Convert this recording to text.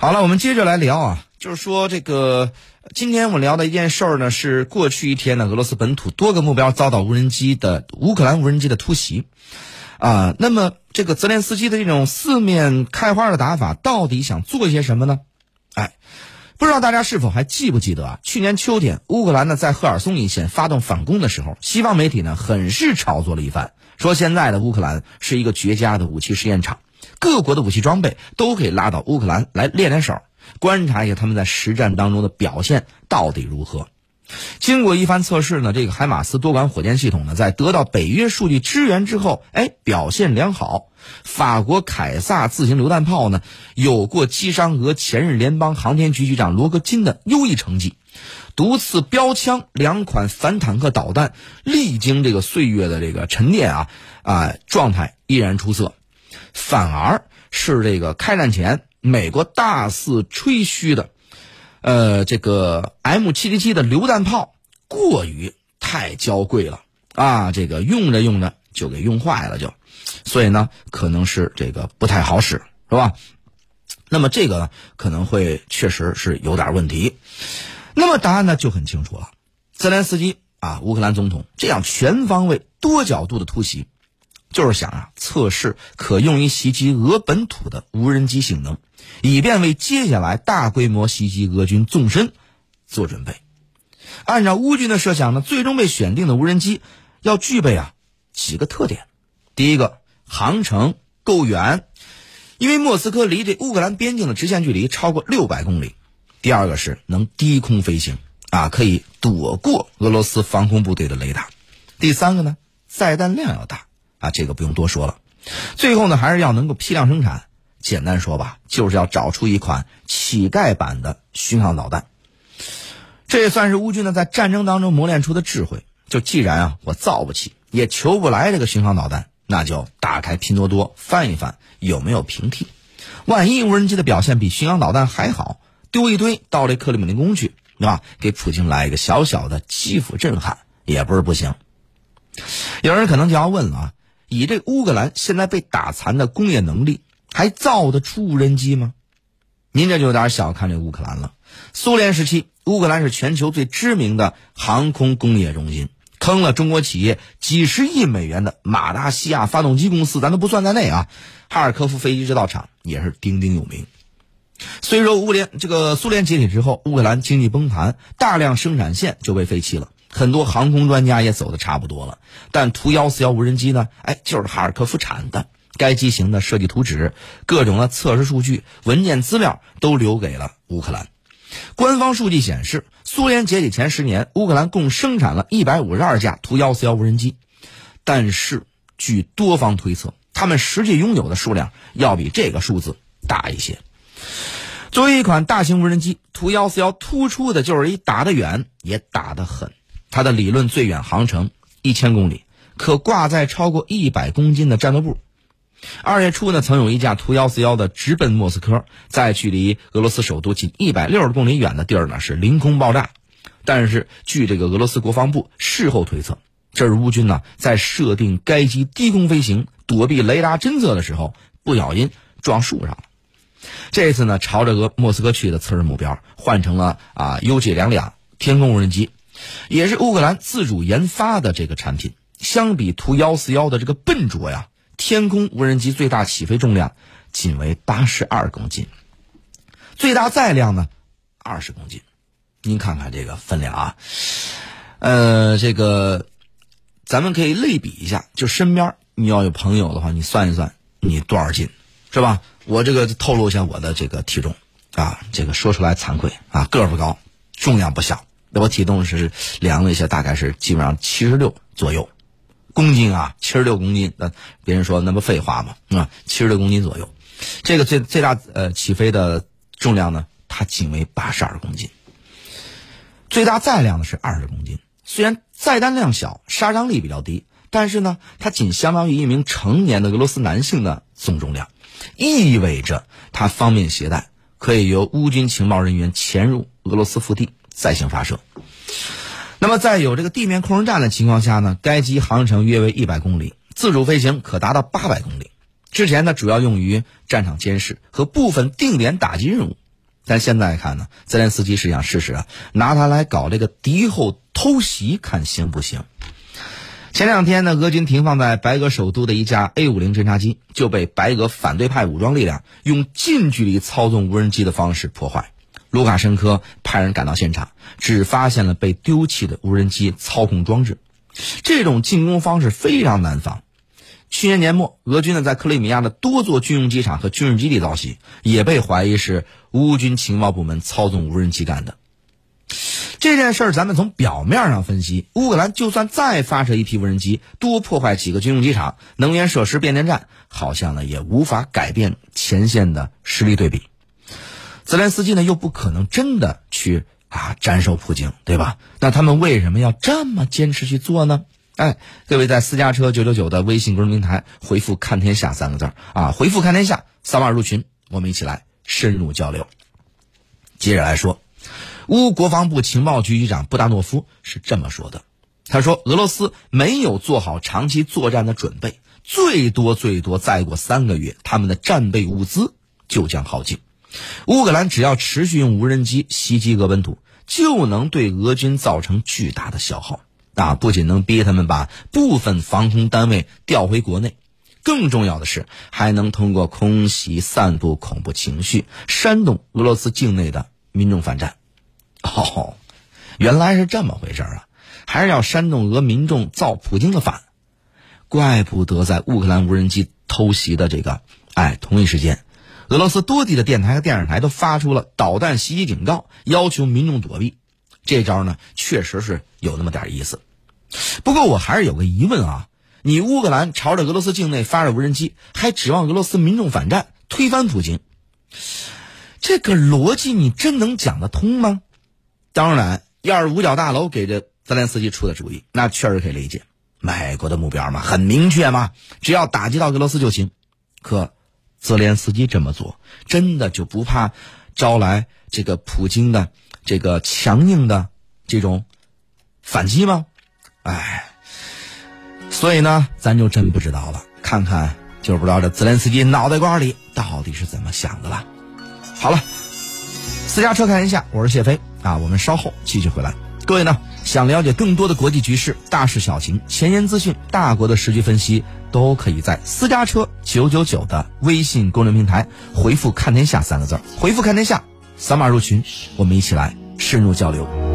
好了，我们接着来聊啊，就是说这个今天我们聊的一件事儿呢，是过去一天呢，俄罗斯本土多个目标遭到无人机的乌克兰无人机的突袭啊。那么这个泽连斯基的这种四面开花的打法，到底想做些什么呢？哎，不知道大家是否还记不记得啊？去年秋天，乌克兰呢在赫尔松一线发动反攻的时候，西方媒体呢很是炒作了一番，说现在的乌克兰是一个绝佳的武器试验场。各国的武器装备都可以拉到乌克兰来练练手，观察一下他们在实战当中的表现到底如何。经过一番测试呢，这个海马斯多管火箭系统呢，在得到北约数据支援之后，哎，表现良好。法国凯撒自行榴弹炮呢，有过击伤俄前任联邦航天局局长罗格金的优异成绩。毒刺标枪两款反坦克导弹，历经这个岁月的这个沉淀啊啊，状态依然出色。反而是这个开战前美国大肆吹嘘的，呃，这个 M 七七七的榴弹炮过于太娇贵了啊，这个用着用着就给用坏了，就，所以呢，可能是这个不太好使，是吧？那么这个可能会确实是有点问题。那么答案呢就很清楚了，泽连斯基啊，乌克兰总统这样全方位、多角度的突袭。就是想啊，测试可用于袭击俄本土的无人机性能，以便为接下来大规模袭击俄军纵深做准备。按照乌军的设想呢，最终被选定的无人机要具备啊几个特点：第一个，航程够远，因为莫斯科离这乌克兰边境的直线距离超过六百公里；第二个是能低空飞行啊，可以躲过俄罗斯防空部队的雷达；第三个呢，载弹量要大。啊，这个不用多说了。最后呢，还是要能够批量生产。简单说吧，就是要找出一款乞丐版的巡航导弹。这也算是乌军呢在战争当中磨练出的智慧。就既然啊我造不起，也求不来这个巡航导弹，那就打开拼多多翻一翻有没有平替。万一无人机的表现比巡航导弹还好，丢一堆到这克里姆林宫去，对吧？给普京来一个小小的基辅震撼，也不是不行。有人可能就要问了啊。以这乌克兰现在被打残的工业能力，还造得出无人机吗？您这就有点小看这乌克兰了。苏联时期，乌克兰是全球最知名的航空工业中心，坑了中国企业几十亿美元的马达西亚发动机公司，咱都不算在内啊。哈尔科夫飞机制造厂也是鼎鼎有名。虽说乌联这个苏联解体之后，乌克兰经济崩盘，大量生产线就被废弃了。很多航空专家也走的差不多了，但图幺四幺无人机呢？哎，就是哈尔科夫产的。该机型的设计图纸、各种的测试数据、文件资料都留给了乌克兰。官方数据显示，苏联解体前十年，乌克兰共生产了一百五十二架图幺四幺无人机。但是，据多方推测，他们实际拥有的数量要比这个数字大一些。作为一款大型无人机，图幺四幺突出的就是一打得远，也打得狠。它的理论最远航程一千公里，可挂载超过一百公斤的战斗部。二月初呢，曾有一架图幺四幺的直奔莫斯科，在距离俄罗斯首都仅一百六十公里远的地儿呢是凌空爆炸。但是，据这个俄罗斯国防部事后推测，这是乌军呢在设定该机低空飞行、躲避雷达侦测的时候不小心撞树上了。这次呢，朝着俄莫斯科去的测试目标换成了啊 UG 两两天空无人机。也是乌克兰自主研发的这个产品，相比图幺四幺的这个笨拙呀，天空无人机最大起飞重量仅为八十二公斤，最大载量呢二十公斤，您看看这个分量啊，呃，这个咱们可以类比一下，就身边你要有朋友的话，你算一算你多少斤，是吧？我这个透露一下我的这个体重啊，这个说出来惭愧啊，个儿不高，重量不小。那我体重是量了一下，大概是基本上七十六左右公斤啊，七十六公斤。那别人说那不废话吗？啊，七十六公斤左右。这个最最大呃起飞的重量呢，它仅为八十二公斤。最大载量呢是二十公斤。虽然载弹量小，杀伤力比较低，但是呢，它仅相当于一名成年的俄罗斯男性的总重量，意味着它方便携带，可以由乌军情报人员潜入俄罗斯腹地。再行发射。那么，在有这个地面空间站的情况下呢，该机航程约为一百公里，自主飞行可达到八百公里。之前呢，主要用于战场监视和部分定点打击任务，但现在看呢，泽连斯基是想试试啊，拿它来搞这个敌后偷袭，看行不行？前两天呢，俄军停放在白俄首都的一架 A 五零侦察机就被白俄反对派武装力量用近距离操纵无人机的方式破坏。卢卡申科派人赶到现场，只发现了被丢弃的无人机操控装置。这种进攻方式非常难防。去年年末，俄军呢在克里米亚的多座军用机场和军事基地遭袭，也被怀疑是乌军情报部门操纵无人机干的。这件事儿，咱们从表面上分析，乌克兰就算再发射一批无人机，多破坏几个军用机场、能源设施、变电站，好像呢也无法改变前线的实力对比。泽连斯基呢又不可能真的去啊斩首普京，对吧？那他们为什么要这么坚持去做呢？哎，各位在私家车九九九的微信公众平台回复“看天下”三个字啊，回复“看天下”，扫码入群，我们一起来深入交流。接着来说。乌国防部情报局局长布达诺夫是这么说的：“他说，俄罗斯没有做好长期作战的准备，最多最多再过三个月，他们的战备物资就将耗尽。乌克兰只要持续用无人机袭击俄本土，就能对俄军造成巨大的消耗。啊，不仅能逼他们把部分防空单位调回国内，更重要的是，还能通过空袭散布恐怖情绪，煽动俄罗斯境内的民众反战。”哦，原来是这么回事啊！还是要煽动俄民众造普京的反，怪不得在乌克兰无人机偷袭的这个哎同一时间，俄罗斯多地的电台和电视台都发出了导弹袭击警告，要求民众躲避。这招呢，确实是有那么点意思。不过我还是有个疑问啊：你乌克兰朝着俄罗斯境内发射无人机，还指望俄罗斯民众反战推翻普京？这个逻辑你真能讲得通吗？当然，要是五角大楼给这泽连斯基出的主意，那确实可以理解。美国的目标嘛，很明确嘛，只要打击到俄罗斯就行。可泽连斯基这么做，真的就不怕招来这个普京的这个强硬的这种反击吗？哎，所以呢，咱就真不知道了。看看，就不知道这泽连斯基脑袋瓜里到底是怎么想的了。好了，私家车看一下，我是谢飞。啊，我们稍后继续回来。各位呢，想了解更多的国际局势、大事小情、前沿资讯、大国的时局分析，都可以在私家车九九九的微信公众平台回复“看天下”三个字儿，回复“看天下”，扫码入群，我们一起来深入交流。